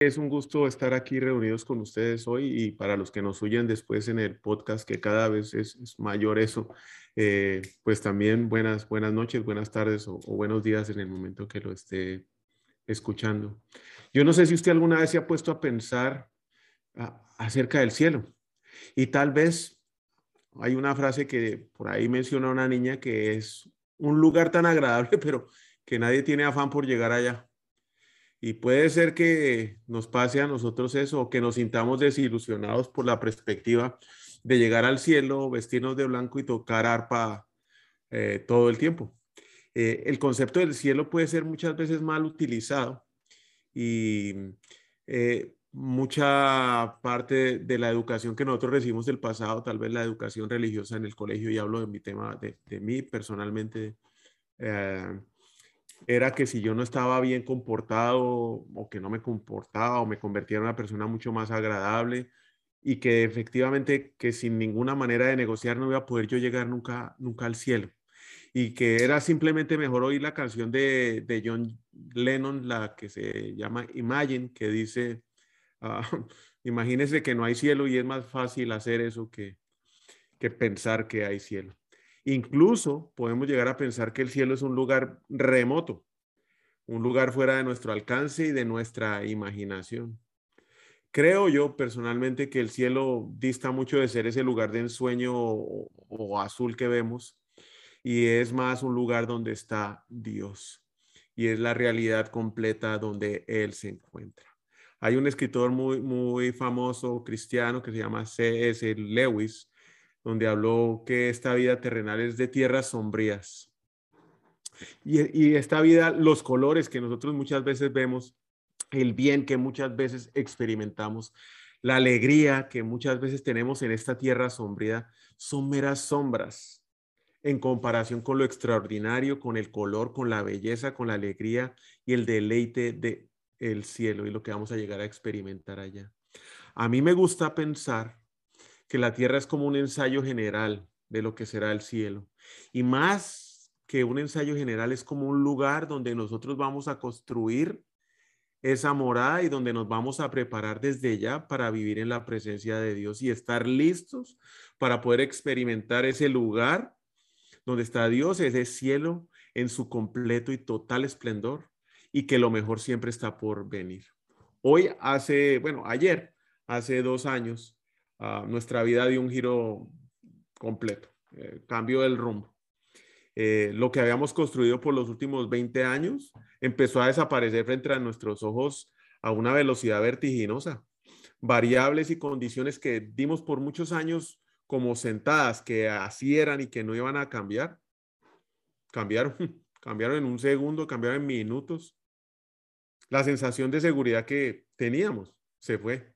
Es un gusto estar aquí reunidos con ustedes hoy y para los que nos oyen después en el podcast, que cada vez es, mayor eso, eh, pues también buenas, buenas noches, buenas tardes o, buenos días en el momento que lo esté escuchando. Yo no sé si usted alguna vez se ha puesto a pensar acerca del cielo y tal vez hay una frase que por ahí menciona una niña que es un lugar tan agradable, pero que nadie tiene afán por llegar allá. Y puede ser que nos pase a nosotros eso, que nos sintamos desilusionados por la perspectiva de llegar al cielo, vestirnos de blanco y tocar arpa eh, todo el tiempo. Eh, el concepto del cielo puede ser muchas veces mal utilizado y eh, mucha parte de la educación que nosotros recibimos del pasado, tal vez la educación religiosa en el colegio, y hablo de mi tema, de, de mí personalmente, era que si yo no estaba bien comportado o que no me comportaba o me convertía en una persona mucho más agradable y que efectivamente que sin ninguna manera de negociar no iba a poder yo llegar nunca, nunca al cielo. Y que era simplemente mejor oír la canción de, de John Lennon, la que se llama Imagine, que dice, uh, imagínese que no hay cielo y es más fácil hacer eso que, que pensar que hay cielo. Incluso podemos llegar a pensar que el cielo es un lugar remoto, un lugar fuera de nuestro alcance y de nuestra imaginación. Creo yo personalmente que el cielo dista mucho de ser ese lugar de ensueño o, azul que vemos y es más un lugar donde está Dios y es la realidad completa donde Él se encuentra. Hay un escritor muy, muy famoso cristiano que se llama C.S. Lewis donde habló que esta vida terrenal es de tierras sombrías. Y, esta vida, los colores que nosotros muchas veces vemos, el bien que muchas veces experimentamos, la alegría que muchas veces tenemos en esta tierra sombría, son meras sombras en comparación con lo extraordinario, con el color, con la belleza, con la alegría y el deleite de el cielo y lo que vamos a llegar a experimentar allá. A mí me gusta pensar que la tierra es como un ensayo general de lo que será el cielo. Y más que un ensayo general es como un lugar donde nosotros vamos a construir esa morada y donde nos vamos a preparar desde ya para vivir en la presencia de Dios y estar listos para poder experimentar ese lugar donde está Dios, ese cielo en su completo y total esplendor y que lo mejor siempre está por venir. Hoy hace, bueno, ayer, hace dos años, nuestra vida dio un giro completo, eh, cambio del rumbo. Eh, lo que habíamos construido por los últimos 20 años empezó a desaparecer frente a nuestros ojos a una velocidad vertiginosa. Variables y condiciones que dimos por muchos años como sentadas, que así eran y que no iban a cambiar, cambiaron, cambiaron en un segundo, cambiaron en minutos. La sensación de seguridad que teníamos se fue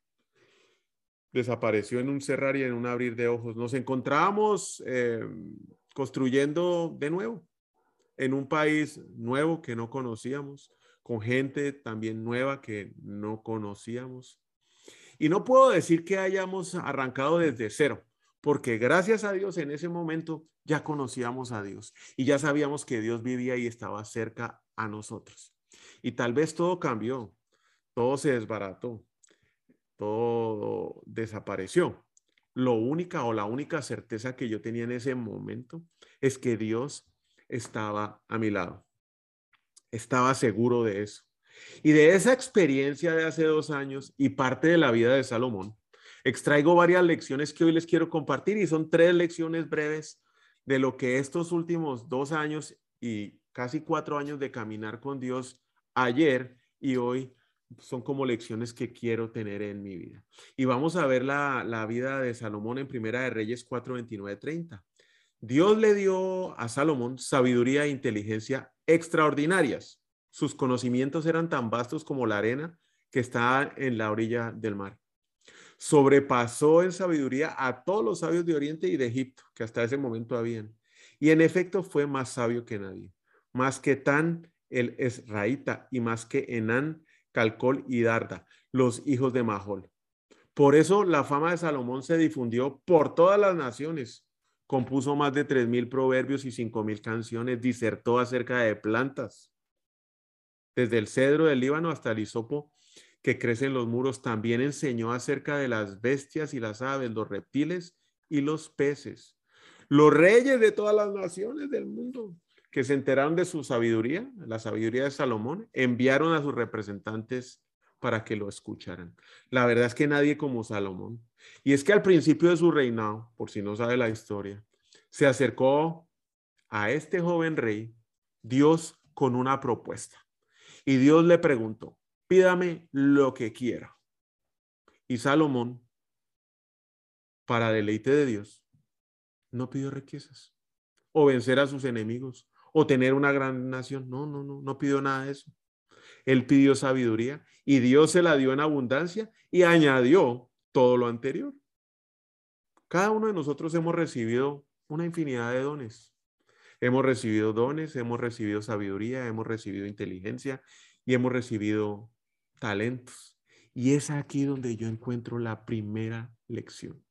desapareció en un cerrar y en un abrir de ojos. Nos encontrábamos eh, construyendo de nuevo en un país nuevo que no conocíamos, con gente también nueva que no conocíamos. Y no puedo decir que hayamos arrancado desde cero, porque gracias a Dios en ese momento ya conocíamos a Dios y ya sabíamos que Dios vivía y estaba cerca a nosotros. Y tal vez todo cambió, todo se desbarató, todo desapareció. Lo única o la única certeza que yo tenía en ese momento es que Dios estaba a mi lado. Estaba seguro de eso. Y de esa experiencia de hace dos años y parte de la vida de Salomón, extraigo varias lecciones que hoy les quiero compartir y son tres lecciones breves de lo que estos últimos dos años y casi cuatro años de caminar con Dios ayer y hoy son como lecciones que quiero tener en mi vida. Y vamos a ver la, vida de Salomón en Primera de Reyes 4, 29, 30. Dios le dio a Salomón sabiduría e inteligencia extraordinarias. sus conocimientos eran tan vastos como la arena que está en la orilla del mar. Sobrepasó en sabiduría a todos los sabios de Oriente y de Egipto, que hasta ese momento habían. Y en efecto fue más sabio que nadie, más que Tan el Esraíta y más que Enán, Calcol y Darda, los hijos de Mahol. Por eso la fama de Salomón se difundió por todas las naciones. Compuso más de tres mil proverbios y cinco mil canciones, disertó acerca de plantas, desde el cedro del Líbano hasta el hisopo que crece en los muros. También enseñó acerca de las bestias y las aves, los reptiles y los peces. Los reyes de todas las naciones del mundo que se enteraron de su sabiduría, la sabiduría de Salomón, enviaron a sus representantes para que lo escucharan. La verdad es que nadie como Salomón. Y es que al principio de su reinado, por si no sabe la historia, se acercó a este joven rey Dios con una propuesta. Y Dios le preguntó, pídame lo que quiera. Y Salomón, para deleite de Dios, no pidió riquezas o vencer a sus enemigos o tener una gran nación. No, no, no, no pidió nada de eso. Él pidió sabiduría y Dios se la dio en abundancia y añadió todo lo anterior. Cada uno de nosotros hemos recibido una infinidad de dones. Hemos recibido dones, hemos recibido sabiduría, hemos recibido inteligencia y hemos recibido talentos. Y es aquí donde yo encuentro la primera lección.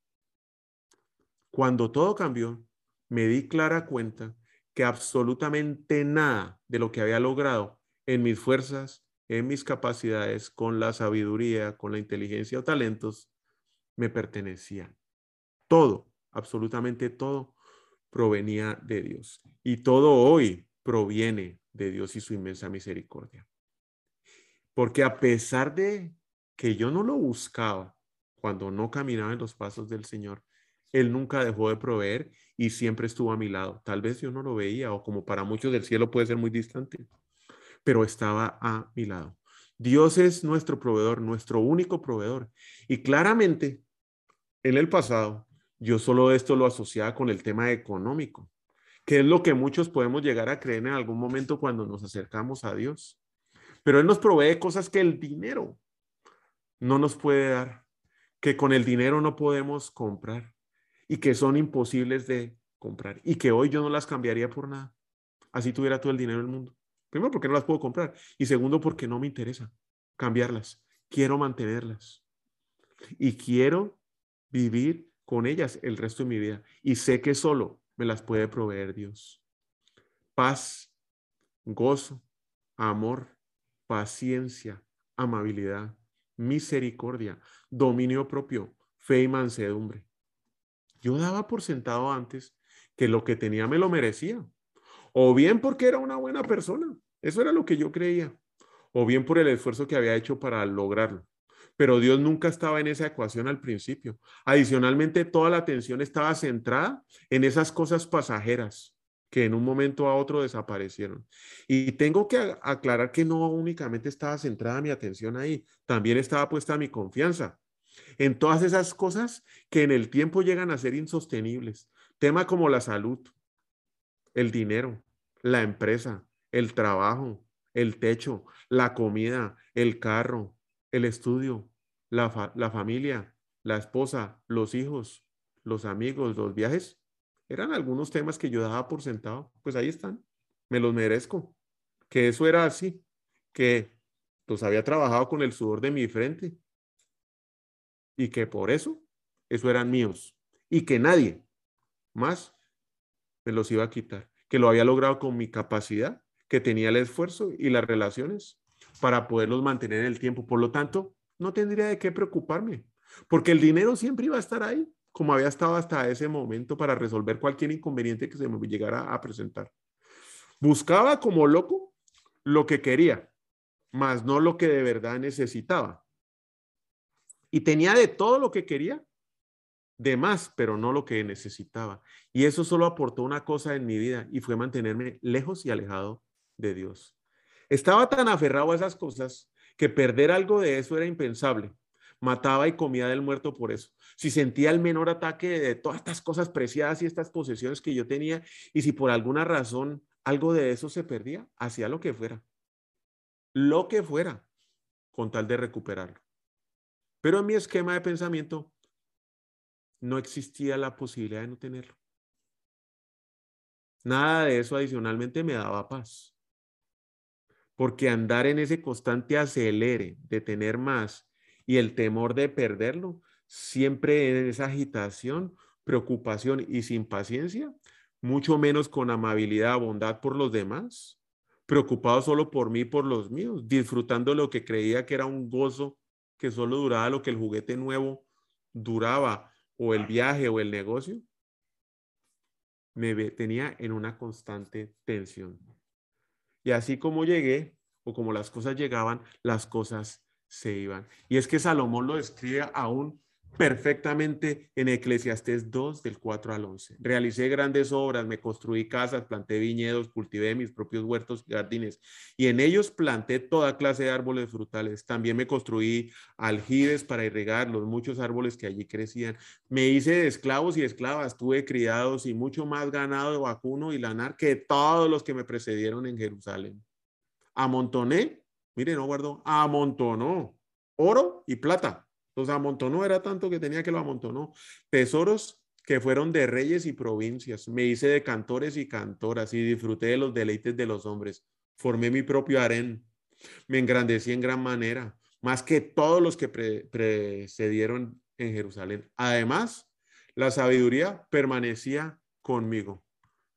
Cuando todo cambió, me di clara cuenta que absolutamente nada de lo que había logrado en mis fuerzas, en mis capacidades, con la sabiduría, con la inteligencia o talentos, me pertenecía. Todo, absolutamente todo, provenía de Dios. Y todo hoy proviene de Dios y su inmensa misericordia. Porque a pesar de que yo no lo buscaba cuando no caminaba en los pasos del Señor, Él nunca dejó de proveer y siempre estuvo a mi lado. Tal vez yo no lo veía o como para muchos del cielo puede ser muy distante, pero estaba a mi lado. Dios es nuestro proveedor, nuestro único proveedor. Y claramente, en el pasado, yo solo esto lo asociaba con el tema económico, que es lo que muchos podemos llegar a creer en algún momento cuando nos acercamos a Dios. Pero Él nos provee cosas que el dinero no nos puede dar, que con el dinero no podemos comprar y que son imposibles de comprar y que hoy yo no las cambiaría por nada. Así tuviera todo el dinero del mundo. Primero, porque no las puedo comprar. Y segundo, porque no me interesa cambiarlas. Quiero mantenerlas. Y quiero vivir con ellas el resto de mi vida. Y sé que solo me las puede proveer Dios. Paz, gozo, amor, paciencia, amabilidad, misericordia, dominio propio, fe y mansedumbre. Yo daba por sentado antes que lo que tenía me lo merecía. O bien porque era una buena persona. Eso era lo que yo creía. O bien por el esfuerzo que había hecho para lograrlo. Pero Dios nunca estaba en esa ecuación al principio. Adicionalmente, toda la atención estaba centrada en esas cosas pasajeras que en un momento a otro desaparecieron. Y tengo que aclarar que no únicamente estaba centrada mi atención ahí, también estaba puesta mi confianza en todas esas cosas que en el tiempo llegan a ser insostenibles. Tema como la salud, el dinero, la empresa, el trabajo, el techo, la comida, el carro, el estudio, la, la familia, la esposa, los hijos, los amigos, los viajes, eran algunos temas que yo daba por sentado. Pues ahí están, me los merezco. Que eso era así, que los había trabajado con el sudor de mi frente y que por eso, eso eran míos y que nadie más me los iba a quitar, que lo había logrado con mi capacidad que tenía el esfuerzo y las relaciones para poderlos mantener en el tiempo. Por lo tanto, no tendría de qué preocuparme, porque el dinero siempre iba a estar ahí, como había estado hasta ese momento para resolver cualquier inconveniente que se me llegara a presentar. Buscaba como loco lo que quería, más no lo que de verdad necesitaba. Y tenía de todo lo que quería, de más, pero no lo que necesitaba. Y eso solo aportó una cosa en mi vida y fue mantenerme lejos y alejado de Dios. Estaba tan aferrado a esas cosas que perder algo de eso era impensable. Mataba y comía del muerto por eso. Si sentía el menor ataque de todas estas cosas preciadas y estas posesiones que yo tenía, y si por alguna razón algo de eso se perdía, hacía lo que fuera. lo que fuera, con tal de recuperarlo. Pero en mi esquema de pensamiento no existía la posibilidad de no tenerlo. Nada de eso adicionalmente me daba paz. Porque andar en ese constante acelere de tener más y el temor de perderlo, siempre en esa agitación, preocupación y sin paciencia, mucho menos con amabilidad, bondad por los demás, preocupado solo por mí, por los míos, disfrutando lo que creía que era un gozo que solo duraba lo que el juguete nuevo duraba, o el viaje o el negocio, me tenía en una constante tensión. Y así como llegué, o como las cosas llegaban, las cosas se iban. Y es que Salomón lo describe aún perfectamente en Eclesiastés 2 del 4 al 11. Realicé grandes obras, me construí casas, planté viñedos, cultivé mis propios huertos y jardines y en ellos planté toda clase de árboles frutales. También me construí aljibes para irrigar los muchos árboles que allí crecían. Me hice de esclavos y esclavas, tuve criados y mucho más ganado de vacuno y lanar que todos los que me precedieron en Jerusalén. Amontoné, mire, no guardo, amontonó oro y plata los amontonó, era tanto que tenía que lo amontonó. Tesoros que fueron de reyes y provincias. Me hice de cantores y cantoras y disfruté de los deleites de los hombres. Formé mi propio harén. Me engrandecí en gran manera, más que todos los que precedieron en Jerusalén. Además, la sabiduría permanecía conmigo.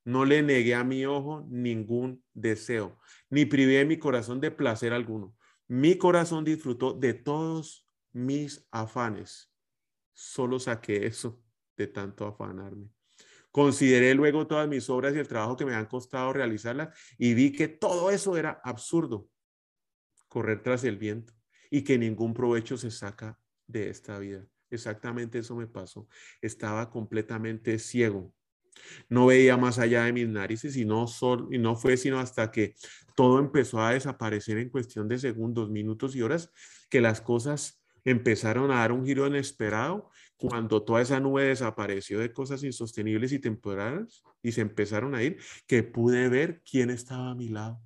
No le negué a mi ojo ningún deseo, ni privé mi corazón de placer alguno. Mi corazón disfrutó de todos mis afanes. Solo saqué eso de tanto afanarme. Consideré luego todas mis obras y el trabajo que me han costado realizarlas y vi que todo eso era absurdo, correr tras el viento y que ningún provecho se saca de esta vida. Exactamente eso me pasó. Estaba completamente ciego. No veía más allá de mis narices y no, y no fue sino hasta que todo empezó a desaparecer en cuestión de segundos, minutos y horas que las cosas empezaron a dar un giro inesperado cuando toda esa nube desapareció de cosas insostenibles y temporales y se empezaron a ir, que pude ver quién estaba a mi lado.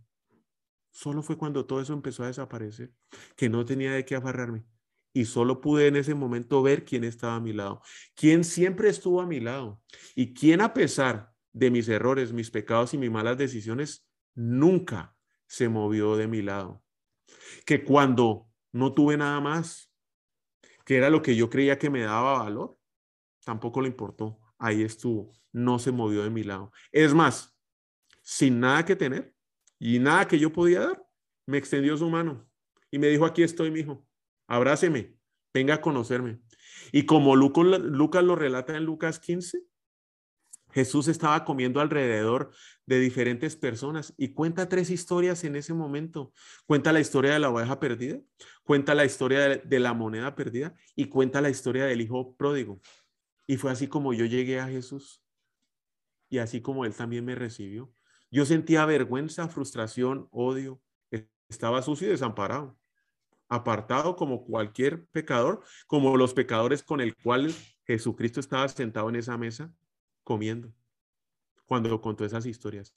Solo fue cuando todo eso empezó a desaparecer, que no tenía de qué afarrarme. Y solo pude en ese momento ver quién estaba a mi lado, quién siempre estuvo a mi lado y quién a pesar de mis errores, mis pecados y mis malas decisiones, nunca se movió de mi lado. Que cuando no tuve nada más, que era lo que yo creía que me daba valor, tampoco le importó. Ahí estuvo, no se movió de mi lado. Es más, sin nada que tener y nada que yo podía dar, me extendió su mano y me dijo, aquí estoy, mijo, abráceme, venga a conocerme. Y como Lucas lo relata en Lucas 15, Jesús estaba comiendo alrededor de diferentes personas y cuenta tres historias en ese momento. Cuenta la historia de la oveja perdida, cuenta la historia de, la moneda perdida y cuenta la historia del hijo pródigo. Y fue así como yo llegué a Jesús y así como él también me recibió. Yo sentía vergüenza, frustración, odio. Estaba sucio y desamparado, apartado como cualquier pecador, como los pecadores con el cual Jesucristo estaba sentado en esa mesa comiendo cuando contó esas historias.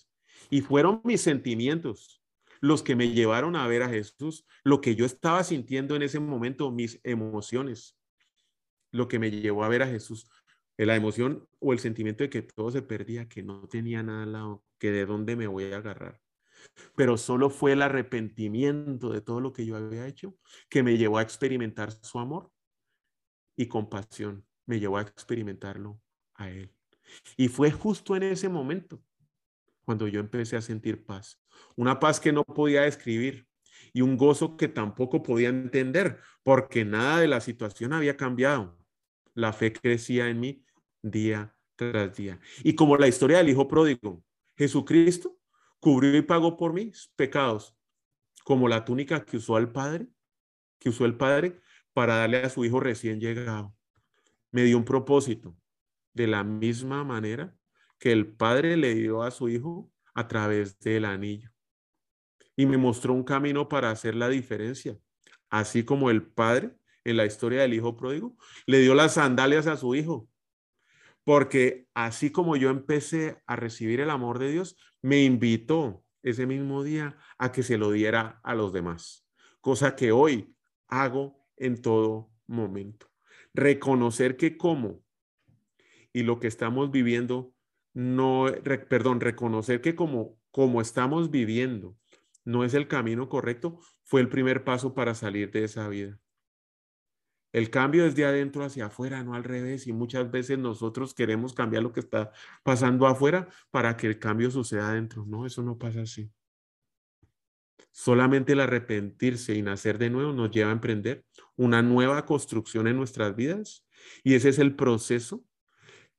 Y fueron mis sentimientos los que me llevaron a ver a Jesús, lo que yo estaba sintiendo en ese momento, mis emociones, lo que me llevó a ver a Jesús, la emoción o el sentimiento de que todo se perdía, que no tenía nada al lado, que de dónde me voy a agarrar. Pero solo fue el arrepentimiento de todo lo que yo había hecho que me llevó a experimentar su amor y compasión, me llevó a experimentarlo a Él. Y fue justo en ese momento cuando yo empecé a sentir paz. Una paz que no podía describir y un gozo que tampoco podía entender porque nada de la situación había cambiado. La fe crecía en mí día tras día. Y como la historia del hijo pródigo, Jesucristo cubrió y pagó por mis pecados, como la túnica que usó el Padre, que usó el Padre para darle a su hijo recién llegado. Me dio un propósito, de la misma manera que el Padre le dio a su Hijo a través del anillo. Y me mostró un camino para hacer la diferencia, así como el Padre en la historia del Hijo pródigo le dio las sandalias a su Hijo. Porque así como yo empecé a recibir el amor de Dios, me invitó ese mismo día a que se lo diera a los demás, cosa que hoy hago en todo momento. Reconocer que como y lo que estamos viviendo no, perdón, reconocer que como, como estamos viviendo no es el camino correcto, fue el primer paso para salir de esa vida. El cambio es de adentro hacia afuera, no al revés. Y muchas veces nosotros queremos cambiar lo que está pasando afuera para que el cambio suceda adentro. No, eso no pasa así. Solamente el arrepentirse y nacer de nuevo nos lleva a emprender una nueva construcción en nuestras vidas. Y ese es el proceso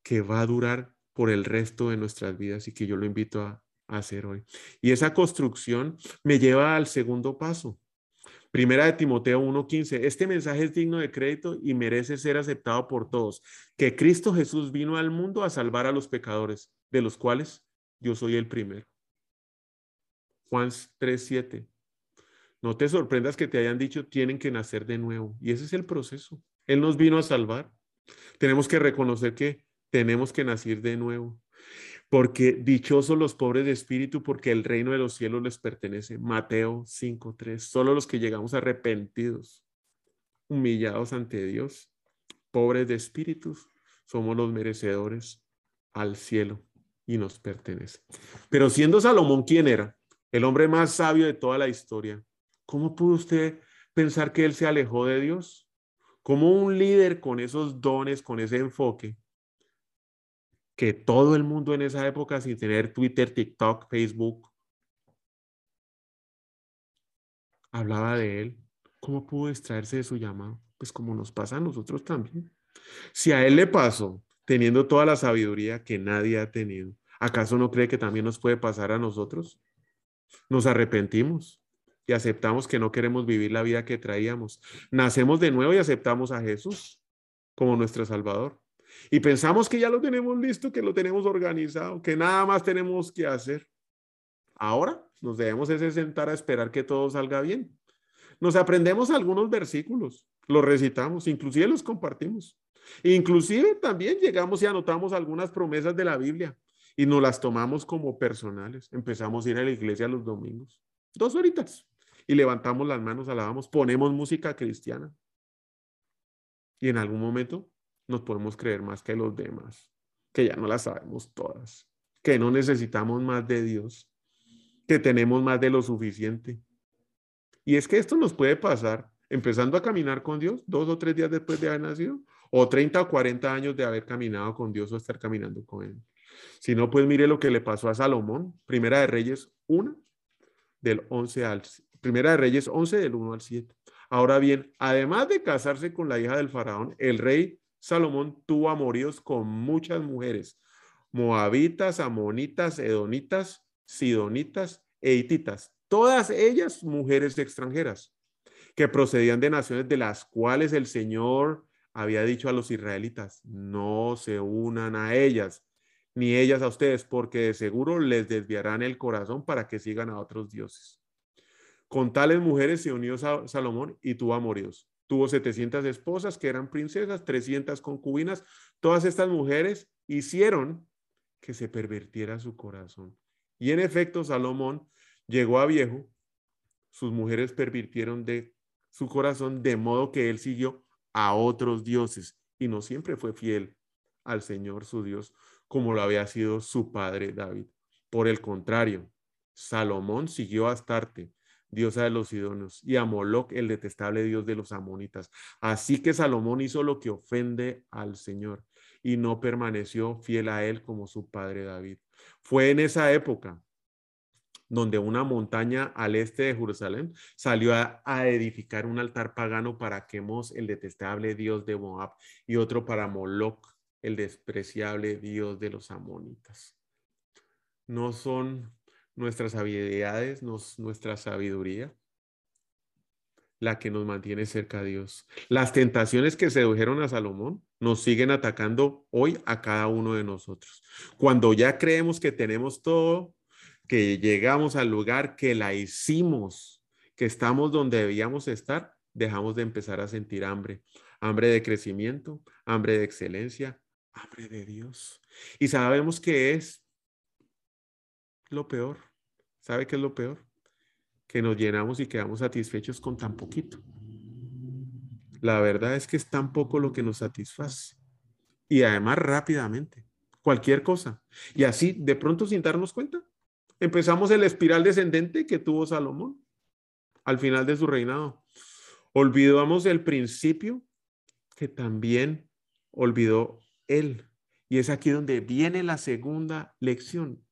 que va a durar por el resto de nuestras vidas y que yo lo invito a, hacer hoy. Y esa construcción me lleva al segundo paso. Primera de Timoteo 1:15. Este mensaje es digno de crédito y merece ser aceptado por todos. Que Cristo Jesús vino al mundo a salvar a los pecadores, de los cuales yo soy el primero. Juan 3:7. No te sorprendas que te hayan dicho tienen que nacer de nuevo. Y ese es el proceso. Él nos vino a salvar. Tenemos que reconocer que tenemos que nacer de nuevo porque dichosos los pobres de espíritu, porque el reino de los cielos les pertenece. Mateo 5.3. Solo los que llegamos arrepentidos, humillados ante Dios, pobres de espíritus, somos los merecedores al cielo y nos pertenece. Pero siendo Salomón quien era, el hombre más sabio de toda la historia, ¿cómo pudo usted pensar que él se alejó de Dios? Como un líder con esos dones, con ese enfoque, que todo el mundo en esa época, sin tener Twitter, TikTok, Facebook, hablaba de él. ¿Cómo pudo extraerse de su llamado? Pues como nos pasa a nosotros también. Si a él le pasó, teniendo toda la sabiduría que nadie ha tenido, ¿acaso no cree que también nos puede pasar a nosotros? Nos arrepentimos y aceptamos que no queremos vivir la vida que traíamos. Nacemos de nuevo y aceptamos a Jesús como nuestro Salvador. Y pensamos que ya lo tenemos listo, que lo tenemos organizado, que nada más tenemos que hacer. Ahora nos debemos ese sentar a esperar que todo salga bien. Nos aprendemos algunos versículos, los recitamos, inclusive los compartimos. Inclusive también llegamos y anotamos algunas promesas de la Biblia y nos las tomamos como personales. Empezamos a ir a la iglesia los domingos, dos horitas, y levantamos las manos, alabamos, ponemos música cristiana. Y en algún momento nos podemos creer más que los demás, que ya no las sabemos todas, que no necesitamos más de Dios, que tenemos más de lo suficiente. Y es que esto nos puede pasar empezando a caminar con Dios dos o tres días después de haber nacido, o 30 o 40 años de haber caminado con Dios o estar caminando con Él. Si no, pues mire lo que le pasó a Salomón, Primera de Reyes 1, del 11 al, Primera de Reyes 11, del 1 al 7. Ahora bien, además de casarse con la hija del faraón, el rey Salomón tuvo amoríos con muchas mujeres, moabitas, amonitas, edonitas, sidonitas e hititas, todas ellas mujeres extranjeras que procedían de naciones de las cuales el Señor había dicho a los israelitas, no se unan a ellas, ni ellas a ustedes, porque de seguro les desviarán el corazón para que sigan a otros dioses. Con tales mujeres se unió Salomón y tuvo amoríos. Tuvo 700 esposas que eran princesas, 300 concubinas. Todas estas mujeres hicieron que se pervirtiera su corazón. Y en efecto, Salomón llegó a viejo, sus mujeres pervirtieron de su corazón de modo que él siguió a otros dioses y no siempre fue fiel al Señor su Dios como lo había sido su padre David. Por el contrario, Salomón siguió a Astarte, diosa de los idóneos, y a Moloch, el detestable dios de los amonitas. Así que Salomón hizo lo que ofende al Señor y no permaneció fiel a él como su padre David. Fue en esa época donde una montaña al este de Jerusalén salió a, edificar un altar pagano para Quemos, el detestable dios de Moab, y otro para Moloch, el despreciable dios de los amonitas. No son nuestras habilidades, nuestra sabiduría, la que nos mantiene cerca a Dios. Las tentaciones que sedujeron a Salomón nos siguen atacando hoy a cada uno de nosotros. Cuando ya creemos que tenemos todo, que llegamos al lugar, que la hicimos, que estamos donde debíamos estar, dejamos de empezar a sentir hambre. Hambre de crecimiento, hambre de excelencia, hambre de Dios. Y sabemos que es lo peor. ¿Sabe qué es lo peor? Que nos llenamos y quedamos satisfechos con tan poquito. La verdad es que es tan poco lo que nos satisface. Y además rápidamente. Cualquier cosa. Y así, de pronto, sin darnos cuenta, empezamos el espiral descendente que tuvo Salomón al final de su reinado. Olvidamos el principio que también olvidó él. Y es aquí donde viene la segunda lección.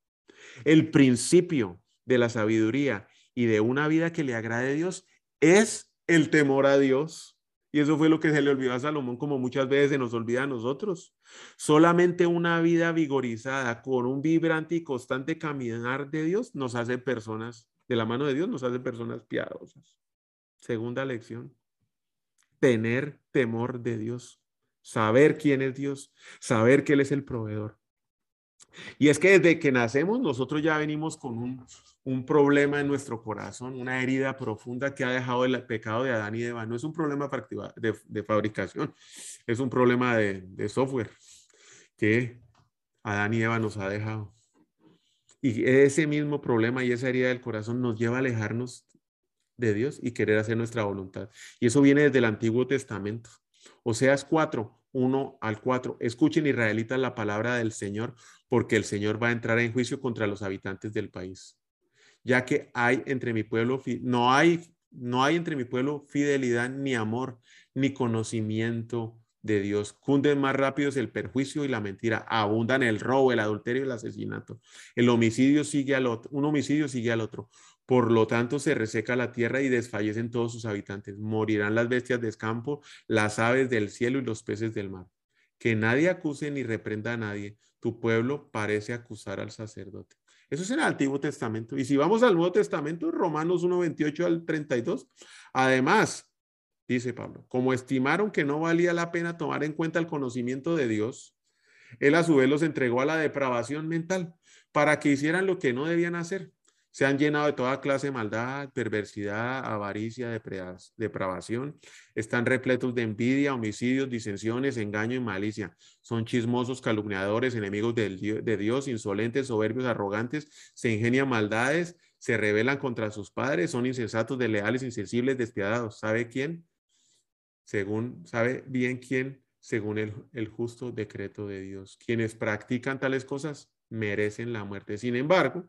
El principio de la sabiduría y de una vida que le agrade a Dios es el temor a Dios. Y eso fue lo que se le olvidó a Salomón, como muchas veces se nos olvida a nosotros. Solamente una vida vigorizada con un vibrante y constante caminar de Dios nos hace personas, de la mano de Dios nos hace personas piadosas. Segunda lección, tener temor de Dios, saber quién es Dios, saber que Él es el proveedor. Y es que desde que nacemos nosotros ya venimos con un, un problema en nuestro corazón, una herida profunda que ha dejado el pecado de Adán y Eva. No es un problema de, fabricación, es un problema de, de software que Adán y Eva nos ha dejado. Y ese mismo problema y esa herida del corazón nos lleva a alejarnos de Dios y querer hacer nuestra voluntad. Y eso viene desde el Antiguo Testamento. Oseas 4, 1 al 4. Escuchen, israelitas, la palabra del Señor, porque el Señor va a entrar en juicio contra los habitantes del país. Ya que hay entre mi pueblo, no hay, no hay entre mi pueblo fidelidad ni amor, ni conocimiento de Dios. Cunden más rápidos el perjuicio y la mentira. Abundan el robo, el adulterio y el asesinato. El homicidio sigue al otro. Un homicidio sigue al otro. Por lo tanto, se reseca la tierra y desfallecen todos sus habitantes. Morirán las bestias del campo, las aves del cielo y los peces del mar. Que nadie acuse ni reprenda a nadie. Tu pueblo parece acusar al sacerdote. Eso es en el Antiguo Testamento. Y si vamos al Nuevo Testamento, Romanos 1, 28 al 32, además, dice Pablo, como estimaron que no valía la pena tomar en cuenta el conocimiento de Dios, él a su vez los entregó a la depravación mental para que hicieran lo que no debían hacer se han llenado de toda clase de maldad, perversidad, avaricia, depravación. Están repletos de envidia, homicidios, disensiones, engaño y malicia. Son chismosos, calumniadores, enemigos de Dios, insolentes, soberbios, arrogantes. Se ingenian maldades, se rebelan contra sus padres, son insensatos, desleales, insensibles, despiadados. ¿Sabe quién? Según, ¿sabe bien quién? Según el, el justo decreto de Dios. Quienes practican tales cosas merecen la muerte. Sin embargo,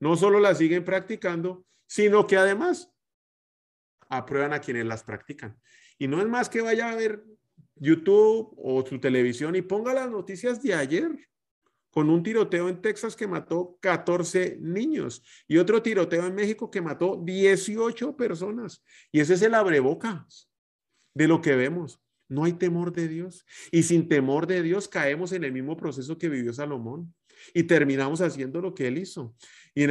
no solo las siguen practicando, sino que además aprueban a quienes las practican. Y no es más que vaya a ver YouTube o su televisión y ponga las noticias de ayer con un tiroteo en Texas que mató 14 niños y otro tiroteo en México que mató 18 personas. Y ese es el abrebocas de lo que vemos. No hay temor de Dios. Y sin temor de Dios caemos en el mismo proceso que vivió Salomón y terminamos haciendo lo que él hizo. Y, en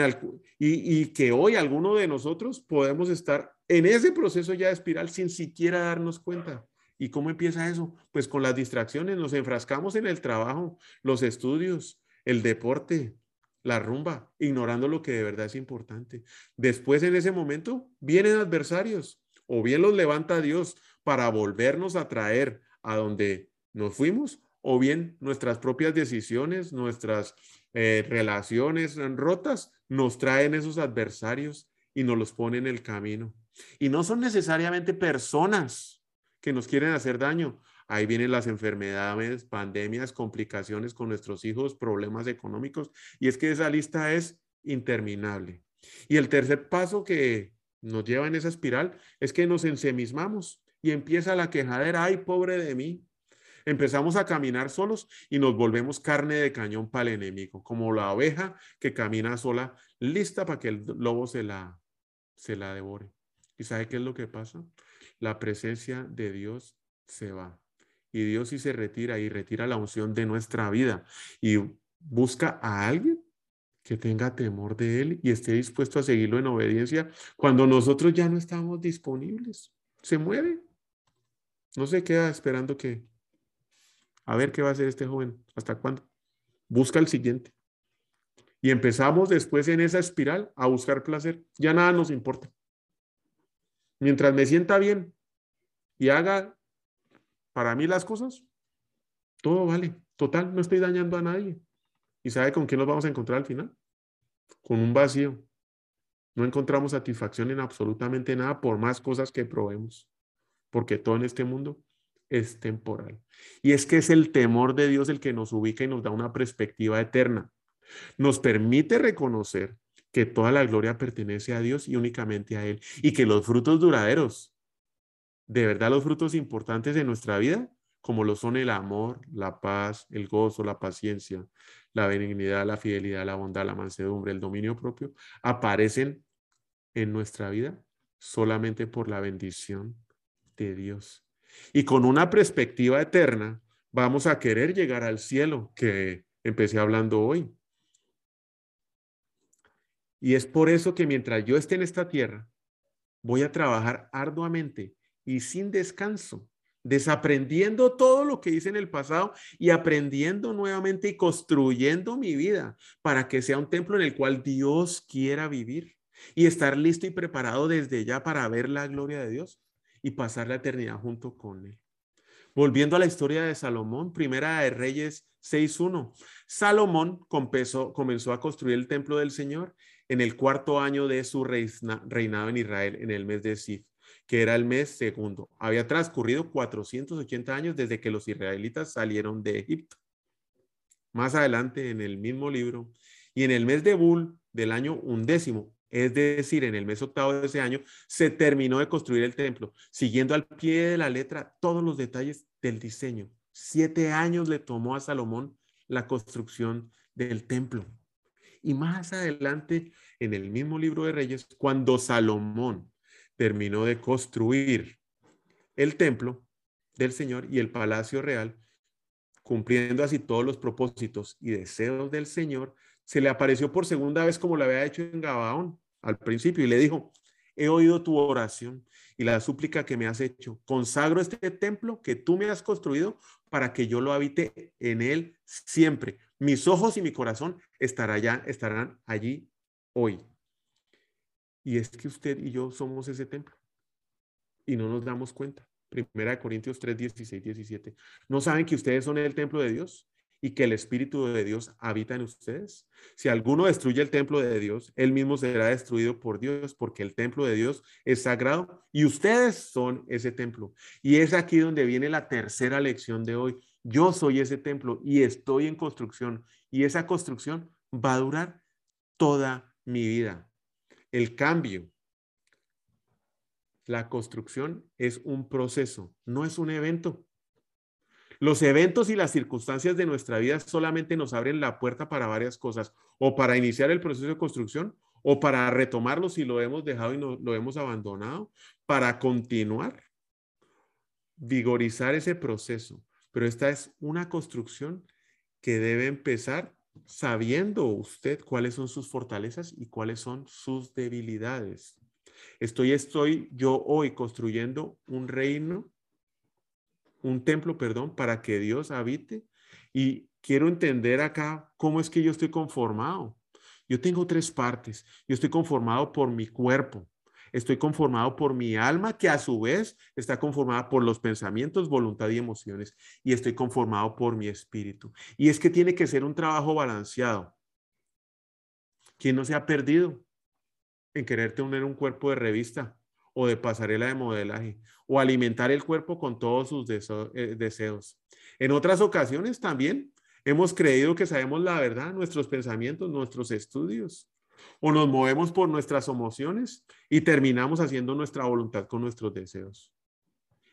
y, que hoy alguno de nosotros podemos estar en ese proceso ya de espiral sin siquiera darnos cuenta. ¿Y cómo empieza eso? Pues con las distracciones, nos enfrascamos en el trabajo, los estudios, el deporte, la rumba, ignorando lo que de verdad es importante. Después en ese momento vienen adversarios, o bien los levanta Dios para volvernos a traer a donde nos fuimos, o bien nuestras propias decisiones, nuestras eh, relaciones rotas, nos traen esos adversarios y nos los ponen en el camino. Y no son necesariamente personas que nos quieren hacer daño. Ahí vienen las enfermedades, pandemias, complicaciones con nuestros hijos, problemas económicos. Y es que esa lista es interminable. Y el tercer paso que nos lleva en esa espiral es que nos ensemismamos y empieza la quejadera, ay, pobre de mí, empezamos a caminar solos y nos volvemos carne de cañón para el enemigo, como la oveja que camina sola, lista para que el lobo se la, se la devore. ¿Y sabe qué es lo que pasa? La presencia de Dios se va. Y Dios sí se retira y retira la unción de nuestra vida y busca a alguien que tenga temor de Él y esté dispuesto a seguirlo en obediencia cuando nosotros ya no estamos disponibles. Se mueve. No se queda esperando que a ver qué va a hacer este joven, hasta cuándo. Busca el siguiente. Y empezamos después en esa espiral a buscar placer. Ya nada nos importa. Mientras me sienta bien y haga para mí las cosas, todo vale. Total, no estoy dañando a nadie. ¿Y sabe con quién nos vamos a encontrar al final? Con un vacío. No encontramos satisfacción en absolutamente nada por más cosas que probemos, porque todo en este mundo es temporal. Y es que es el temor de Dios el que nos ubica y nos da una perspectiva eterna. Nos permite reconocer que toda la gloria pertenece a Dios y únicamente a Él, y que los frutos duraderos, de verdad los frutos importantes de nuestra vida, como lo son el amor, la paz, el gozo, la paciencia, la benignidad, la fidelidad, la bondad, la mansedumbre, el dominio propio, aparecen en nuestra vida solamente por la bendición de Dios. Y con una perspectiva eterna, vamos a querer llegar al cielo que empecé hablando hoy. Y es por eso que mientras yo esté en esta tierra, voy a trabajar arduamente y sin descanso, desaprendiendo todo lo que hice en el pasado y aprendiendo nuevamente y construyendo mi vida para que sea un templo en el cual Dios quiera vivir y estar listo y preparado desde ya para ver la gloria de Dios y pasar la eternidad junto con Él. Volviendo a la historia de Salomón, primera de Reyes 6.1. Salomón comenzó, a construir el templo del Señor en el cuarto año de su reinado en Israel, en el mes de Sif, que era el mes segundo. Había transcurrido 480 años desde que los israelitas salieron de Egipto. Más adelante, en el mismo libro, y en el mes de Bul del año undécimo, es decir, en el mes octavo de ese año, se terminó de construir el templo, siguiendo al pie de la letra todos los detalles del diseño. Siete años le tomó a Salomón la construcción del templo. Y más adelante, en el mismo libro de Reyes, cuando Salomón terminó de construir el templo del Señor y el palacio real, cumpliendo así todos los propósitos y deseos del Señor, se le apareció por segunda vez como lo había hecho en Gabaón al principio y le dijo, he oído tu oración y la súplica que me has hecho. Consagro este templo que tú me has construido para que yo lo habite en él siempre. Mis ojos y mi corazón estarán, estarán allí hoy. Y es que usted y yo somos ese templo y no nos damos cuenta. Primera de Corintios 3, 16, 17. ¿No saben que ustedes son el templo de Dios y que el Espíritu de Dios habita en ustedes? Si alguno destruye el templo de Dios, él mismo será destruido por Dios, porque el templo de Dios es sagrado y ustedes son ese templo. Y es aquí donde viene la tercera lección de hoy. Yo soy ese templo y estoy en construcción y esa construcción va a durar toda mi vida. El cambio, la construcción es un proceso, no es un evento. Los eventos y las circunstancias de nuestra vida solamente nos abren la puerta para varias cosas, o para iniciar el proceso de construcción, o para retomarlo si lo hemos dejado y no, lo hemos abandonado, para continuar, vigorizar ese proceso. Pero esta es una construcción que debe empezar sabiendo usted cuáles son sus fortalezas y cuáles son sus debilidades. Estoy, estoy yo hoy construyendo un reino, un templo, perdón, para que Dios habite. Y quiero entender acá cómo es que yo estoy conformado. Yo tengo tres partes. Yo estoy conformado por mi cuerpo, estoy conformado por mi alma, que a su vez está conformada por los pensamientos, voluntad y emociones, y estoy conformado por mi espíritu. Y es que tiene que ser un trabajo balanceado. ¿Quién no se ha perdido en querer tener un cuerpo de revista o de pasarela de modelaje o alimentar el cuerpo con todos sus eh, deseos? En otras ocasiones también hemos creído que sabemos la verdad, nuestros pensamientos, nuestros estudios o nos movemos por nuestras emociones y terminamos haciendo nuestra voluntad con nuestros deseos.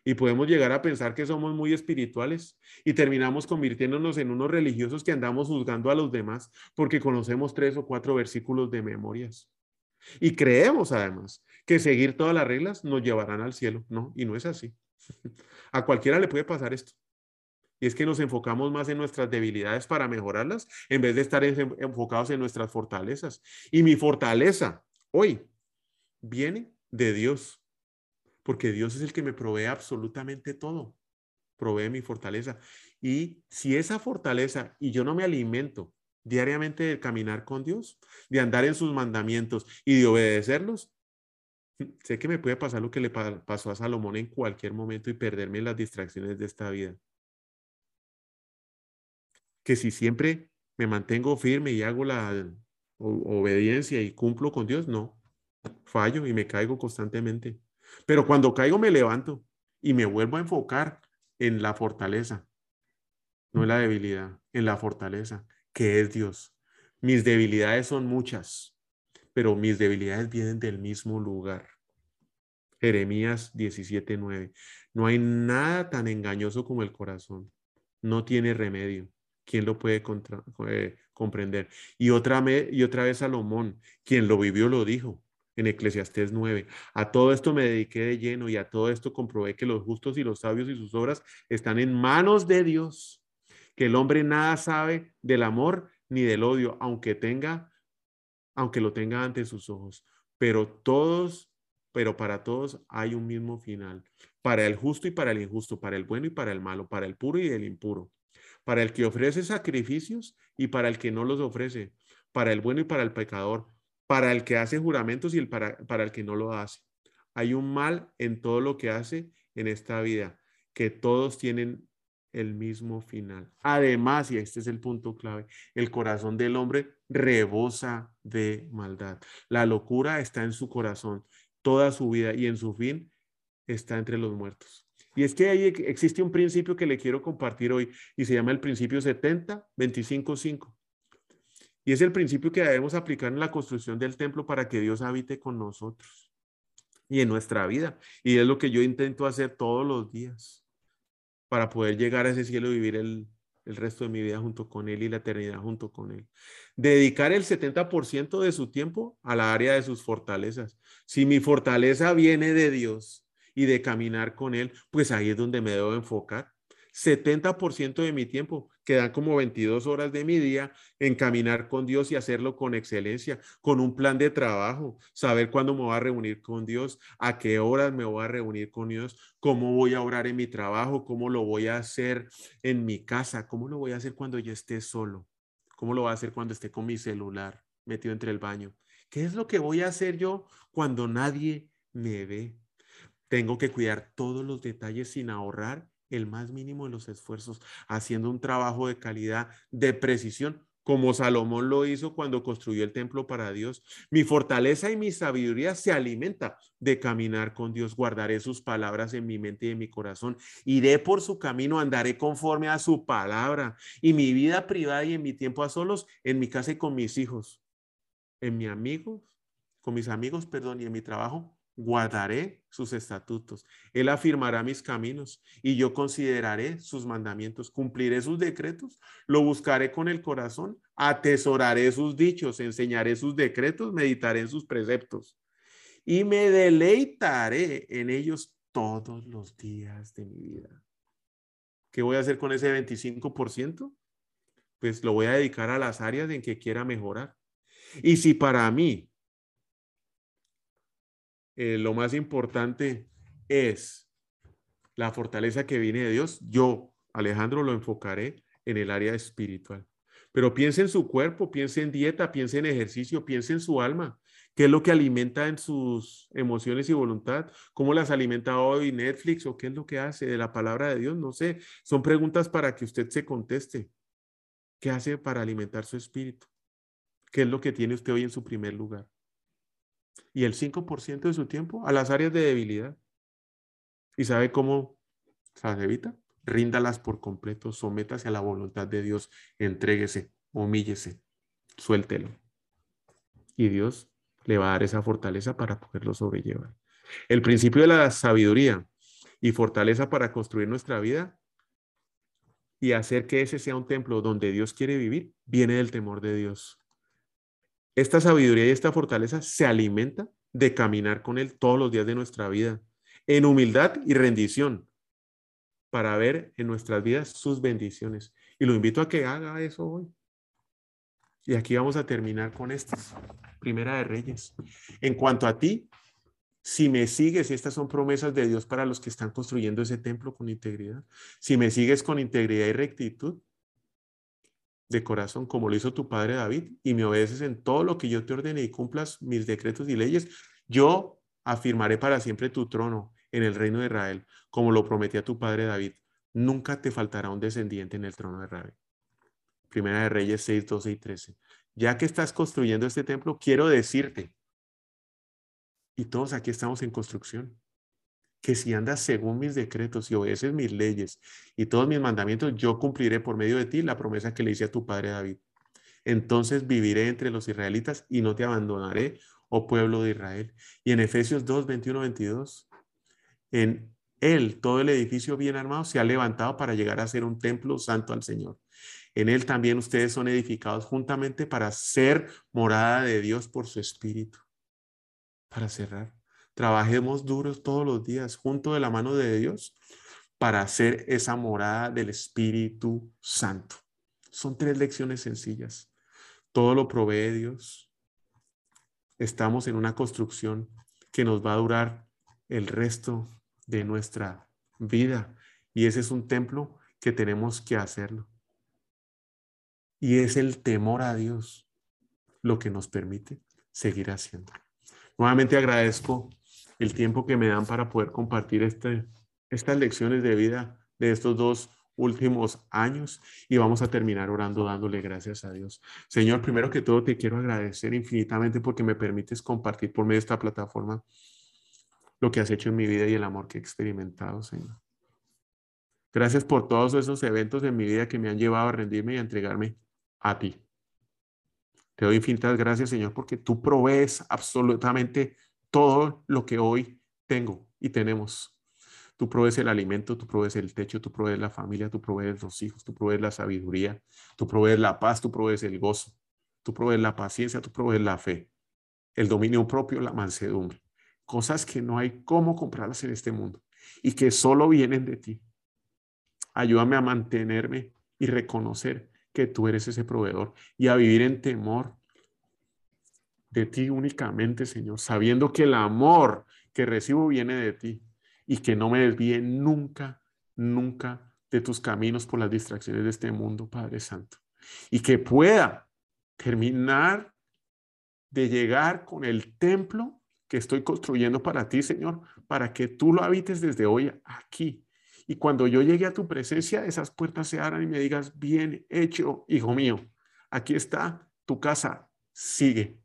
Y podemos llegar a pensar que somos muy espirituales y terminamos convirtiéndonos en unos religiosos que andamos juzgando a los demás porque conocemos tres o cuatro versículos de memorias. Y creemos además que seguir todas las reglas nos llevarán al cielo. No, y no es así. A cualquiera le puede pasar esto. Y es que nos enfocamos más en nuestras debilidades para mejorarlas en vez de estar enfocados en nuestras fortalezas. Y mi fortaleza hoy viene de Dios, porque Dios es el que me provee absolutamente todo. Provee mi fortaleza. Y si esa fortaleza y yo no me alimento diariamente de caminar con Dios, de andar en sus mandamientos y de obedecerlos, sé que me puede pasar lo que le pasó a Salomón en cualquier momento y perderme las distracciones de esta vida que si siempre me mantengo firme y hago la obediencia y cumplo con Dios, no. fallo y me caigo constantemente. Pero cuando caigo me levanto y me vuelvo a enfocar en la fortaleza, no en la debilidad, en la fortaleza, que es Dios. Mis debilidades son muchas, pero mis debilidades vienen del mismo lugar. Jeremías 17:9. No hay nada tan engañoso como el corazón. No tiene remedio. ¿Quién lo puede eh, comprender? Y otra, y otra vez Salomón, quien lo vivió, lo dijo en Eclesiastés 9. A todo esto me dediqué de lleno y a todo esto comprobé que los justos y los sabios y sus obras están en manos de Dios, que el hombre nada sabe del amor ni del odio, aunque tenga, aunque lo tenga ante sus ojos. Pero todos, pero para todos hay un mismo final, para el justo y para el injusto, para el bueno y para el malo, para el puro y el impuro, para el que ofrece sacrificios y para el que no los ofrece, para el bueno y para el pecador, para el que hace juramentos y el para, para el que no lo hace. Hay un mal en todo lo que hace en esta vida, que todos tienen el mismo final. Además, y este es el punto clave, el corazón del hombre rebosa de maldad. La locura está en su corazón toda su vida y en su fin está entre los muertos. Y es que ahí existe un principio que le quiero compartir hoy y se llama el principio 70, 25, 5. Y es el principio que debemos aplicar en la construcción del templo para que Dios habite con nosotros y en nuestra vida. Y es lo que yo intento hacer todos los días para poder llegar a ese cielo y vivir el, el resto de mi vida junto con Él y la eternidad junto con Él. Dedicar el 70% de su tiempo a la área de sus fortalezas. Si mi fortaleza viene de Dios y de caminar con Él, pues ahí es donde me debo enfocar. 70% de mi tiempo, quedan como 22 horas de mi día en caminar con Dios y hacerlo con excelencia, con un plan de trabajo, saber cuándo me voy a reunir con Dios, a qué horas me voy a reunir con Dios, cómo voy a orar en mi trabajo, cómo lo voy a hacer en mi casa, cómo lo voy a hacer cuando yo esté solo, cómo lo voy a hacer cuando esté con mi celular metido entre el baño. ¿Qué es lo que voy a hacer yo cuando nadie me ve? Tengo que cuidar todos los detalles sin ahorrar el más mínimo de los esfuerzos, haciendo un trabajo de calidad, de precisión, como Salomón lo hizo cuando construyó el templo para Dios. Mi fortaleza y mi sabiduría se alimenta de caminar con Dios. Guardaré sus palabras en mi mente y en mi corazón. Iré por su camino, andaré conforme a su palabra. Y mi vida privada y en mi tiempo a solos, en mi casa y con mis hijos, en mi amigo, con mis amigos, perdón, y en mi trabajo, guardaré sus estatutos. Él afirmará mis caminos y yo consideraré sus mandamientos, cumpliré sus decretos, lo buscaré con el corazón, atesoraré sus dichos, enseñaré sus decretos, meditaré en sus preceptos y me deleitaré en ellos todos los días de mi vida. ¿Qué voy a hacer con ese 25%? Pues lo voy a dedicar a las áreas en que quiera mejorar. Y si para mí eh, lo más importante es la fortaleza que viene de Dios, yo, Alejandro, lo enfocaré en el área espiritual. Pero piense en su cuerpo, piense en dieta, piense en ejercicio, piense en su alma. ¿Qué es lo que alimenta en sus emociones y voluntad? ¿Cómo las alimenta hoy Netflix o qué es lo que hace de la palabra de Dios? No sé. Son preguntas para que usted se conteste. ¿Qué hace para alimentar su espíritu? ¿Qué es lo que tiene usted hoy en su primer lugar? Y el 5% de su tiempo a las áreas de debilidad. ¿Y sabe cómo se evita? Ríndalas por completo, sométase a la voluntad de Dios, entréguese, humíllese, suéltelo. Y Dios le va a dar esa fortaleza para poderlo sobrellevar. El principio de la sabiduría y fortaleza para construir nuestra vida y hacer que ese sea un templo donde Dios quiere vivir, viene del temor de Dios. Esta sabiduría y esta fortaleza se alimenta de caminar con Él todos los días de nuestra vida, en humildad y rendición, para ver en nuestras vidas sus bendiciones. Y lo invito a que haga eso hoy. Y aquí vamos a terminar con estas. Primera de Reyes. En cuanto a ti, si me sigues, y estas son promesas de Dios para los que están construyendo ese templo con integridad, si me sigues con integridad y rectitud, de corazón, como lo hizo tu padre David, y me obedeces en todo lo que yo te ordene y cumplas mis decretos y leyes, yo afirmaré para siempre tu trono en el reino de Israel, como lo prometía tu padre David. Nunca te faltará un descendiente en el trono de Israel. Primera de Reyes 6, 12 y 13. Ya que estás construyendo este templo, quiero decirte Y todos aquí estamos en construcción. Que si andas según mis decretos y obedeces mis leyes y todos mis mandamientos, yo cumpliré por medio de ti la promesa que le hice a tu padre David. Entonces viviré entre los israelitas y no te abandonaré, oh pueblo de Israel. Y en Efesios 2, 21, 22, en él todo el edificio bien armado se ha levantado para llegar a ser un templo santo al Señor. En él también ustedes son edificados juntamente para ser morada de Dios por su espíritu. Para cerrar, trabajemos duros todos los días junto de la mano de Dios para hacer esa morada del Espíritu Santo. Son tres lecciones sencillas. Todo lo provee Dios. Estamos en una construcción que nos va a durar el resto de nuestra vida. Y ese es un templo que tenemos que hacerlo. Y es el temor a Dios lo que nos permite seguir haciendo. Nuevamente agradezco el tiempo que me dan para poder compartir este, estas lecciones de vida de estos dos últimos años y vamos a terminar orando dándole gracias a Dios. Señor, primero que todo te quiero agradecer infinitamente porque me permites compartir por medio de esta plataforma lo que has hecho en mi vida y el amor que he experimentado, Señor. Gracias por todos esos eventos en mi vida que me han llevado a rendirme y a entregarme a ti. Te doy infinitas gracias, Señor, porque tú provees absolutamente todo lo que hoy tengo y tenemos. Tú provees el alimento, tú provees el techo, tú provees la familia, tú provees los hijos, tú provees la sabiduría, tú provees la paz, tú provees el gozo, tú provees la paciencia, tú provees la fe, el dominio propio, la mansedumbre. Cosas que no hay cómo comprarlas en este mundo y que solo vienen de ti. Ayúdame a mantenerme y reconocer que tú eres ese proveedor y a vivir en temor de ti únicamente, Señor, sabiendo que el amor que recibo viene de ti y que no me desvíe nunca, nunca de tus caminos por las distracciones de este mundo, Padre Santo. Y que pueda terminar de llegar con el templo que estoy construyendo para ti, Señor, para que tú lo habites desde hoy aquí y cuando yo llegue a tu presencia, esas puertas se abran y me digas, bien hecho, hijo mío, aquí está tu casa, sigue.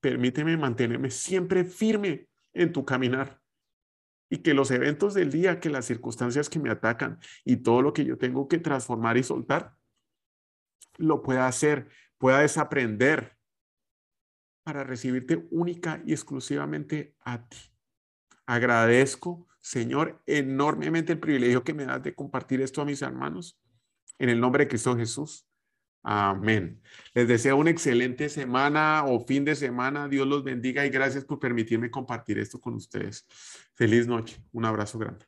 Permíteme mantenerme siempre firme en tu caminar y que los eventos del día, que las circunstancias que me atacan y todo lo que yo tengo que transformar y soltar, lo pueda hacer, pueda desaprender para recibirte única y exclusivamente a ti. Agradezco Señor, enormemente el privilegio que me das de compartir esto a mis hermanos. En el nombre de Cristo Jesús. Amén. Les deseo una excelente semana o fin de semana. Dios los bendiga y gracias por permitirme compartir esto con ustedes. Feliz noche. Un abrazo grande.